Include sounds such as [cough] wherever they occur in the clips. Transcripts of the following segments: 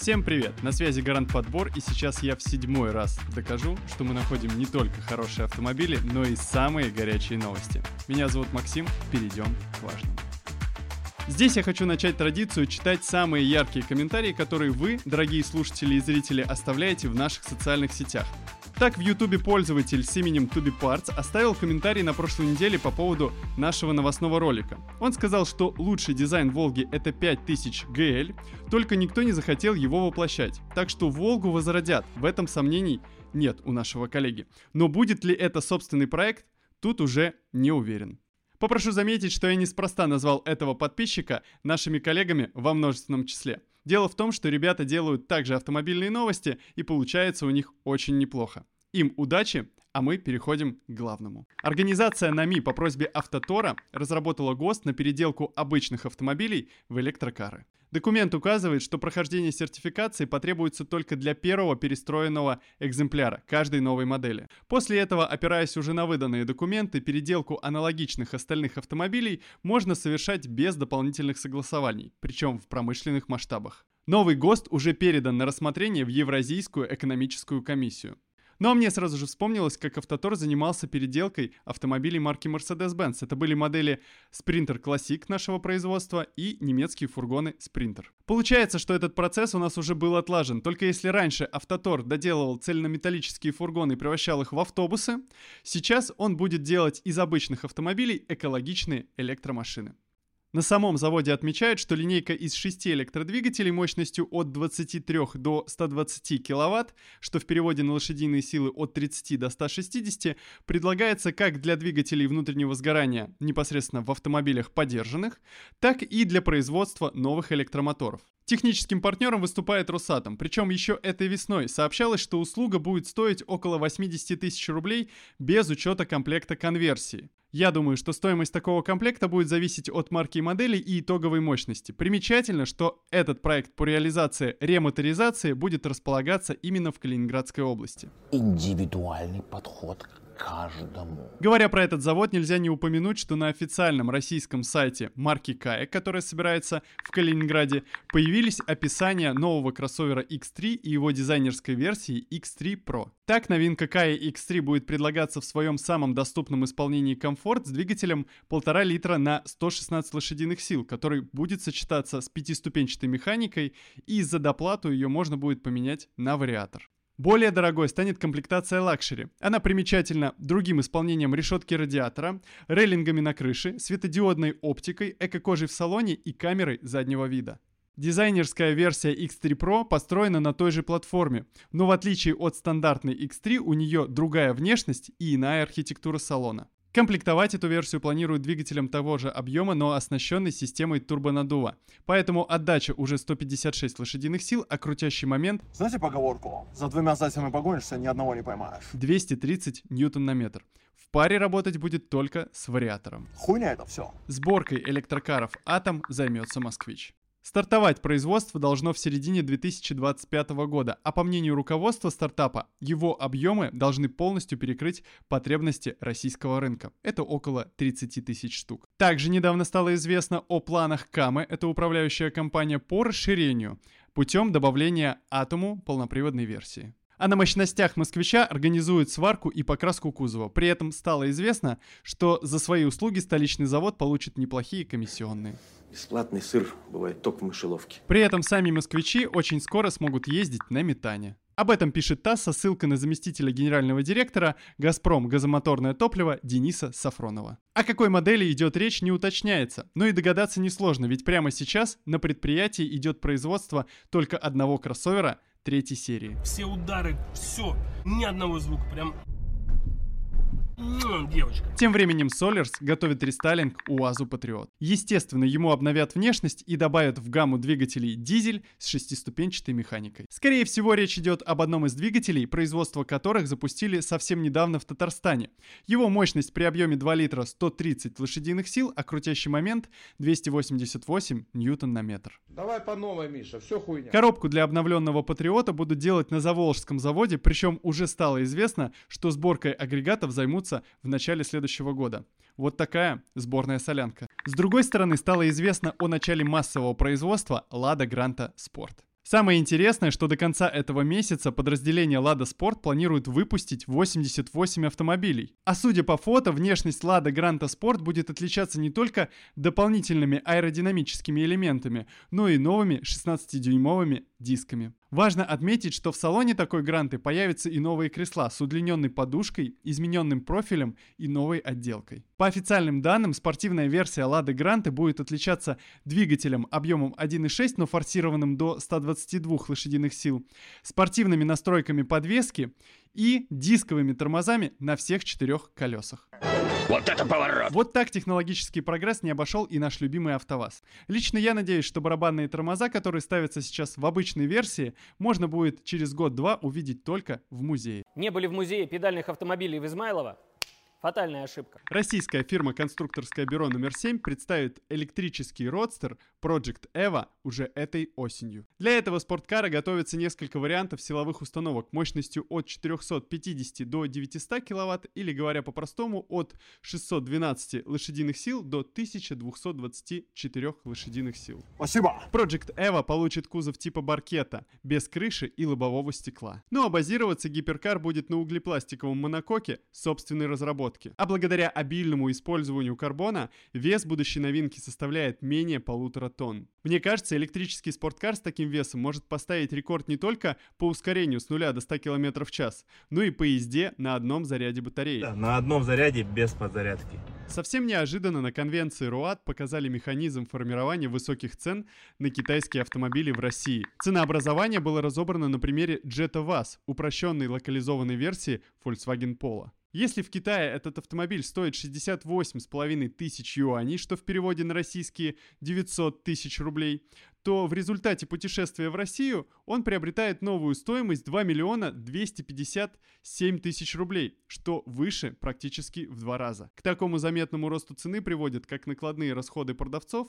Всем привет! На связи Гарант Подбор, и сейчас я в седьмой раз докажу, что мы находим не только хорошие автомобили, но и самые горячие новости. Меня зовут Максим, перейдем к важному. Здесь я хочу начать традицию читать самые яркие комментарии, которые вы, дорогие слушатели и зрители, оставляете в наших социальных сетях. Так, в ютубе пользователь с именем TubeParts оставил комментарий на прошлой неделе по поводу нашего новостного ролика. Он сказал, что лучший дизайн Волги это 5000 GL, только никто не захотел его воплощать. Так что Волгу возродят, в этом сомнений нет у нашего коллеги. Но будет ли это собственный проект, тут уже не уверен. Попрошу заметить, что я неспроста назвал этого подписчика нашими коллегами во множественном числе. Дело в том, что ребята делают также автомобильные новости, и получается у них очень неплохо. Им удачи, а мы переходим к главному. Организация НАМИ по просьбе Автотора разработала ГОСТ на переделку обычных автомобилей в электрокары. Документ указывает, что прохождение сертификации потребуется только для первого перестроенного экземпляра каждой новой модели. После этого, опираясь уже на выданные документы, переделку аналогичных остальных автомобилей можно совершать без дополнительных согласований, причем в промышленных масштабах. Новый ГОСТ уже передан на рассмотрение в Евразийскую экономическую комиссию. А мне сразу же вспомнилось, как Автотор занимался переделкой автомобилей марки Mercedes-Benz. Это были модели Sprinter Classic нашего производства и немецкие фургоны Sprinter. Получается, что этот процесс у нас уже был отлажен. Только если раньше Автотор доделывал цельнометаллические фургоны и превращал их в автобусы, сейчас он будет делать из обычных автомобилей экологичные электромашины. На самом заводе отмечают, что линейка из 6 электродвигателей мощностью от 23 до 120 кВт, что в переводе на лошадиные силы от 30 до 160, предлагается как для двигателей внутреннего сгорания непосредственно в автомобилях подержанных, так и для производства новых электромоторов. Техническим партнером выступает Росатом, причем еще этой весной сообщалось, что услуга будет стоить около 80 тысяч рублей без учета комплекта конверсии. Я думаю, что стоимость такого комплекта будет зависеть от марки и модели и итоговой мощности. Примечательно, что этот проект по реализации ремоторизации будет располагаться именно в Калининградской области. Индивидуальный подход каждому. Говоря про этот завод, нельзя не упомянуть, что на официальном российском сайте марки Каек, которая собирается в Калининграде, появились описания нового кроссовера X3 и его дизайнерской версии X3 Pro. Так, новинка Кая X3 будет предлагаться в своем самом доступном исполнении комфорт с двигателем 1,5 литра на 116 лошадиных сил, который будет сочетаться с пятиступенчатой механикой, и за доплату ее можно будет поменять на вариатор. Более дорогой станет комплектация luxury. Она примечательна другим исполнением решетки радиатора, рейлингами на крыше, светодиодной оптикой, эко-кожей в салоне и камерой заднего вида. Дизайнерская версия X3 Pro построена на той же платформе, но в отличие от стандартной X3 у нее другая внешность и иная архитектура салона. Комплектовать эту версию планируют двигателем того же объема, но оснащенной системой турбонаддува. Поэтому отдача уже 156 лошадиных сил, а крутящий момент... Знаете поговорку? За двумя зайцами погонишься, ни одного не поймаешь. 230 ньютон на метр. В паре работать будет только с вариатором. Хуйня это все. Сборкой электрокаров «Атом» займется «Москвич». Стартовать производство должно в середине 2025 года, а по мнению руководства стартапа, его объемы должны полностью перекрыть потребности российского рынка. Это около 30 тысяч штук. Также недавно стало известно о планах Камы, это управляющая компания по расширению, путем добавления Атому полноприводной версии а на мощностях москвича организует сварку и покраску кузова. При этом стало известно, что за свои услуги столичный завод получит неплохие комиссионные. Бесплатный сыр бывает только в мышеловке. При этом сами москвичи очень скоро смогут ездить на метане. Об этом пишет ТАСС со ссылкой на заместителя генерального директора «Газпром» газомоторное топливо Дениса Сафронова. О какой модели идет речь не уточняется, но и догадаться несложно, ведь прямо сейчас на предприятии идет производство только одного кроссовера третьей серии. Все удары, все, ни одного звука, прям девочка. Тем временем Solers готовит рестайлинг УАЗу Патриот. Естественно, ему обновят внешность и добавят в гамму двигателей дизель с шестиступенчатой механикой. Скорее всего, речь идет об одном из двигателей, производство которых запустили совсем недавно в Татарстане. Его мощность при объеме 2 литра 130 лошадиных сил, а крутящий момент 288 ньютон на метр. Давай по новой, Миша, все хуйня. Коробку для обновленного Патриота будут делать на Заволжском заводе, причем уже стало известно, что сборкой агрегатов займутся вернуться в начале следующего года. Вот такая сборная солянка. С другой стороны, стало известно о начале массового производства Лада Гранта Спорт. Самое интересное, что до конца этого месяца подразделение Lada Sport планирует выпустить 88 автомобилей. А судя по фото, внешность Lada Granta Sport будет отличаться не только дополнительными аэродинамическими элементами, но и новыми 16-дюймовыми дисками. Важно отметить, что в салоне такой гранты появятся и новые кресла с удлиненной подушкой, измененным профилем и новой отделкой. По официальным данным, спортивная версия Lada Granta будет отличаться двигателем объемом 1.6, но форсированным до 122 лошадиных сил, спортивными настройками подвески и дисковыми тормозами на всех четырех колесах. Вот это поворот! Вот так технологический прогресс не обошел и наш любимый АвтоВАЗ. Лично я надеюсь, что барабанные тормоза, которые ставятся сейчас в обычной версии, можно будет через год-два увидеть только в музее. Не были в музее педальных автомобилей в Измайлово? Фатальная ошибка. Российская фирма «Конструкторское бюро номер 7» представит электрический родстер Project Eva уже этой осенью. Для этого спорткара готовится несколько вариантов силовых установок мощностью от 450 до 900 кВт или, говоря по-простому, от 612 лошадиных сил до 1224 лошадиных сил. Спасибо. Project Eva получит кузов типа баркета, без крыши и лобового стекла. Ну а базироваться гиперкар будет на углепластиковом монококе собственной разработки. А благодаря обильному использованию карбона, вес будущей новинки составляет менее полутора тонн. Мне кажется, электрический спорткар с таким весом может поставить рекорд не только по ускорению с нуля до 100 км в час, но и по езде на одном заряде батареи. Да, на одном заряде без подзарядки. Совсем неожиданно на конвенции РУАД показали механизм формирования высоких цен на китайские автомобили в России. Ценообразование было разобрано на примере Jetta VAZ, упрощенной локализованной версии Volkswagen Polo. Если в Китае этот автомобиль стоит 68,5 тысяч юаней, что в переводе на российские 900 тысяч рублей, то в результате путешествия в Россию он приобретает новую стоимость 2 миллиона 257 тысяч рублей, что выше практически в два раза. К такому заметному росту цены приводят как накладные расходы продавцов,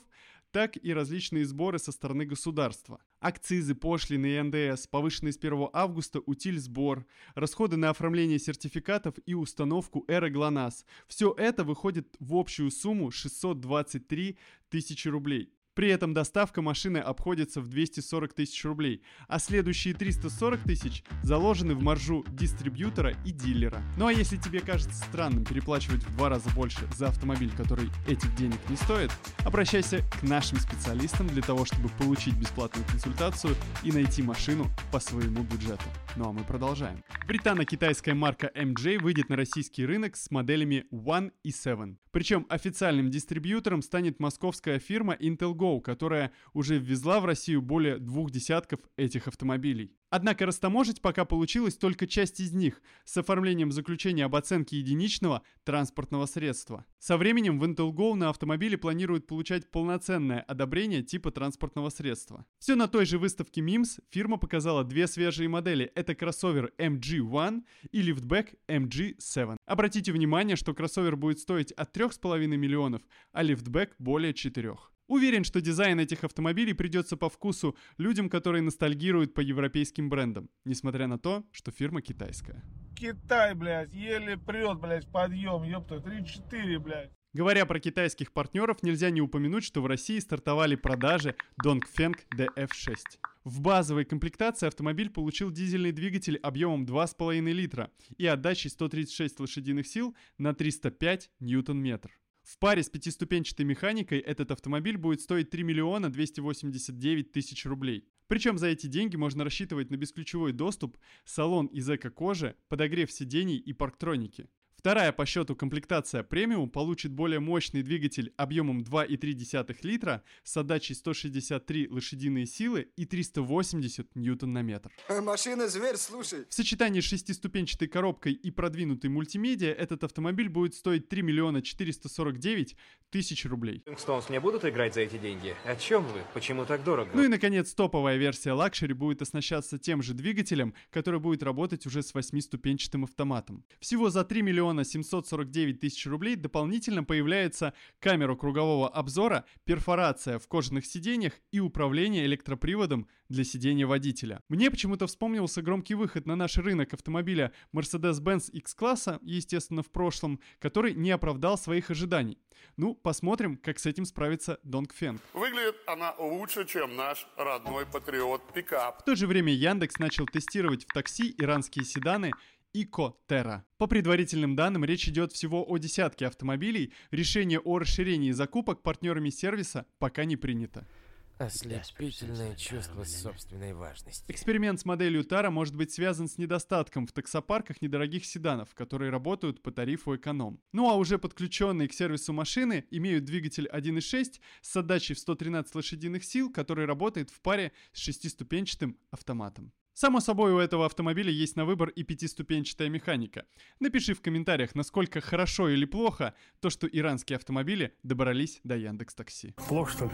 так и различные сборы со стороны государства. Акцизы, пошлины и НДС, повышенные с 1 августа утиль сбор, расходы на оформление сертификатов и установку Эра ГЛОНАСС. Все это выходит в общую сумму 623 тысячи рублей. При этом доставка машины обходится в 240 тысяч рублей, а следующие 340 тысяч заложены в маржу дистрибьютора и дилера. Ну а если тебе кажется странным переплачивать в два раза больше за автомобиль, который этих денег не стоит, обращайся к нашим специалистам для того, чтобы получить бесплатную консультацию и найти машину по своему бюджету. Ну а мы продолжаем. Британо-китайская марка MJ выйдет на российский рынок с моделями One и Seven. Причем официальным дистрибьютором станет московская фирма Intel Go, которая уже ввезла в Россию более двух десятков этих автомобилей. Однако растаможить пока получилось только часть из них с оформлением заключения об оценке единичного транспортного средства. Со временем в Intel Go на автомобиле планируют получать полноценное одобрение типа транспортного средства. Все на той же выставке MIMS фирма показала две свежие модели. Это кроссовер MG1 и лифтбэк MG7. Обратите внимание, что кроссовер будет стоить от 3,5 миллионов, а лифтбэк более 4. Уверен, что дизайн этих автомобилей придется по вкусу людям, которые ностальгируют по европейским брендам, несмотря на то, что фирма китайская. Китай, блядь, еле прет, блядь, подъем, ёпта, 3-4, блядь. Говоря про китайских партнеров, нельзя не упомянуть, что в России стартовали продажи Dongfeng DF6. В базовой комплектации автомобиль получил дизельный двигатель объемом 2,5 литра и отдачей 136 лошадиных сил на 305 ньютон-метр. В паре с пятиступенчатой механикой этот автомобиль будет стоить 3 миллиона 289 тысяч рублей. Причем за эти деньги можно рассчитывать на бесключевой доступ, салон из эко-кожи, подогрев сидений и парктроники. Вторая по счету комплектация премиум получит более мощный двигатель объемом 2,3 литра с отдачей 163 лошадиные силы и 380 ньютон на метр. Машина зверь, слушай. В сочетании с шестиступенчатой коробкой и продвинутой мультимедиа этот автомобиль будет стоить 3 миллиона 449 тысяч рублей. Стоунс мне будут играть за эти деньги? О чем вы? Почему так дорого? Ну и наконец топовая версия luxury будет оснащаться тем же двигателем, который будет работать уже с восьмиступенчатым автоматом. Всего за 3 миллиона миллиона 749 тысяч рублей дополнительно появляется камера кругового обзора, перфорация в кожаных сиденьях и управление электроприводом для сидения водителя. Мне почему-то вспомнился громкий выход на наш рынок автомобиля Mercedes-Benz X-класса, естественно, в прошлом, который не оправдал своих ожиданий. Ну, посмотрим, как с этим справится Донгфенг. Выглядит она лучше, чем наш родной Патриот пикап. В то же время Яндекс начал тестировать в такси иранские седаны Ико Terra. По предварительным данным, речь идет всего о десятке автомобилей. Решение о расширении закупок партнерами сервиса пока не принято. Ослепительное чувство собственной важности. Эксперимент с моделью Тара может быть связан с недостатком в таксопарках недорогих седанов, которые работают по тарифу эконом. Ну а уже подключенные к сервису машины имеют двигатель 1.6 с отдачей в 113 лошадиных сил, который работает в паре с шестиступенчатым автоматом. Само собой, у этого автомобиля есть на выбор и пятиступенчатая механика. Напиши в комментариях, насколько хорошо или плохо то, что иранские автомобили добрались до Яндекс Такси. Плохо, что ли?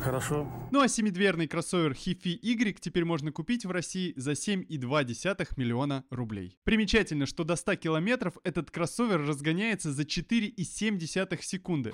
Хорошо. Ну а семидверный кроссовер Hifi Y теперь можно купить в России за 7,2 миллиона рублей. Примечательно, что до 100 километров этот кроссовер разгоняется за 4,7 секунды.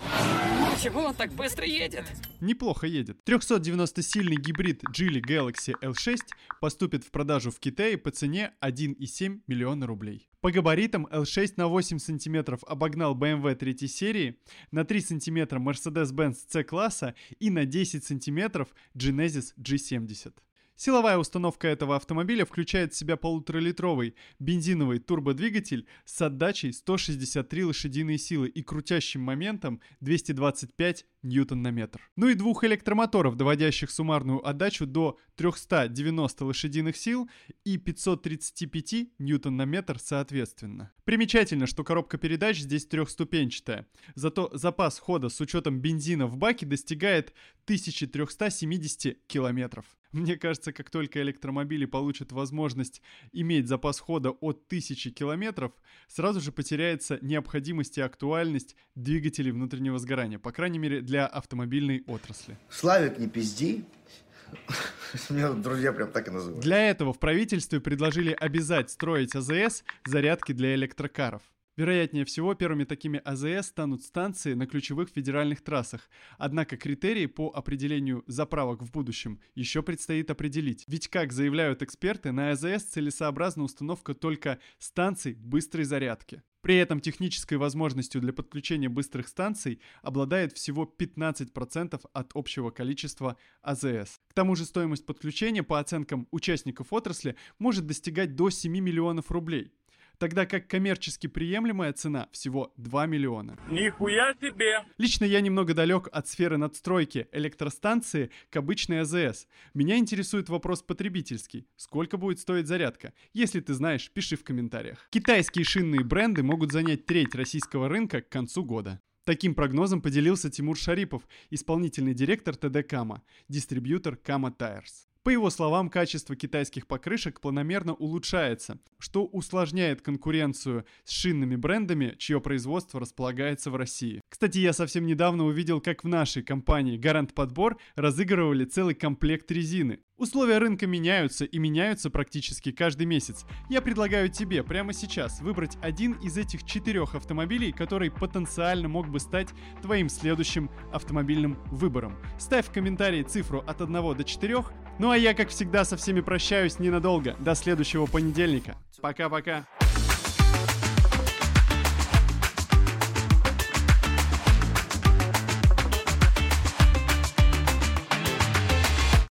Почему он так быстро едет? Неплохо едет. 390-сильный гибрид Geely Galaxy L6 поступит в продажу в Китае по цене 1,7 миллиона рублей. По габаритам L6 на 8 см обогнал BMW 3 серии, на 3 см Mercedes-Benz C-класса и на 10 см Genesis G70. Силовая установка этого автомобиля включает в себя полуторалитровый бензиновый турбодвигатель с отдачей 163 лошадиные силы и крутящим моментом 225 ньютон на метр. Ну и двух электромоторов, доводящих суммарную отдачу до 390 лошадиных сил и 535 ньютон на метр соответственно. Примечательно, что коробка передач здесь трехступенчатая, зато запас хода с учетом бензина в баке достигает 1370 километров. Мне кажется, как только электромобили получат возможность иметь запас хода от 1000 километров, сразу же потеряется необходимость и актуальность двигателей внутреннего сгорания, по крайней мере для автомобильной отрасли. Славик, не пизди. [laughs] Меня друзья прям так и называют. Для этого в правительстве предложили обязать строить АЗС зарядки для электрокаров. Вероятнее всего, первыми такими АЗС станут станции на ключевых федеральных трассах. Однако критерии по определению заправок в будущем еще предстоит определить. Ведь, как заявляют эксперты, на АЗС целесообразна установка только станций быстрой зарядки. При этом технической возможностью для подключения быстрых станций обладает всего 15% от общего количества АЗС. К тому же стоимость подключения, по оценкам участников отрасли, может достигать до 7 миллионов рублей тогда как коммерчески приемлемая цена всего 2 миллиона. Нихуя себе! Лично я немного далек от сферы надстройки электростанции к обычной АЗС. Меня интересует вопрос потребительский. Сколько будет стоить зарядка? Если ты знаешь, пиши в комментариях. Китайские шинные бренды могут занять треть российского рынка к концу года. Таким прогнозом поделился Тимур Шарипов, исполнительный директор ТД Кама, дистрибьютор Кама Tires. По его словам, качество китайских покрышек планомерно улучшается, что усложняет конкуренцию с шинными брендами, чье производство располагается в России. Кстати, я совсем недавно увидел, как в нашей компании Гарант Подбор разыгрывали целый комплект резины. Условия рынка меняются и меняются практически каждый месяц. Я предлагаю тебе прямо сейчас выбрать один из этих четырех автомобилей, который потенциально мог бы стать твоим следующим автомобильным выбором. Ставь в комментарии цифру от 1 до 4. Ну а я, как всегда, со всеми прощаюсь ненадолго. До следующего понедельника. Пока-пока.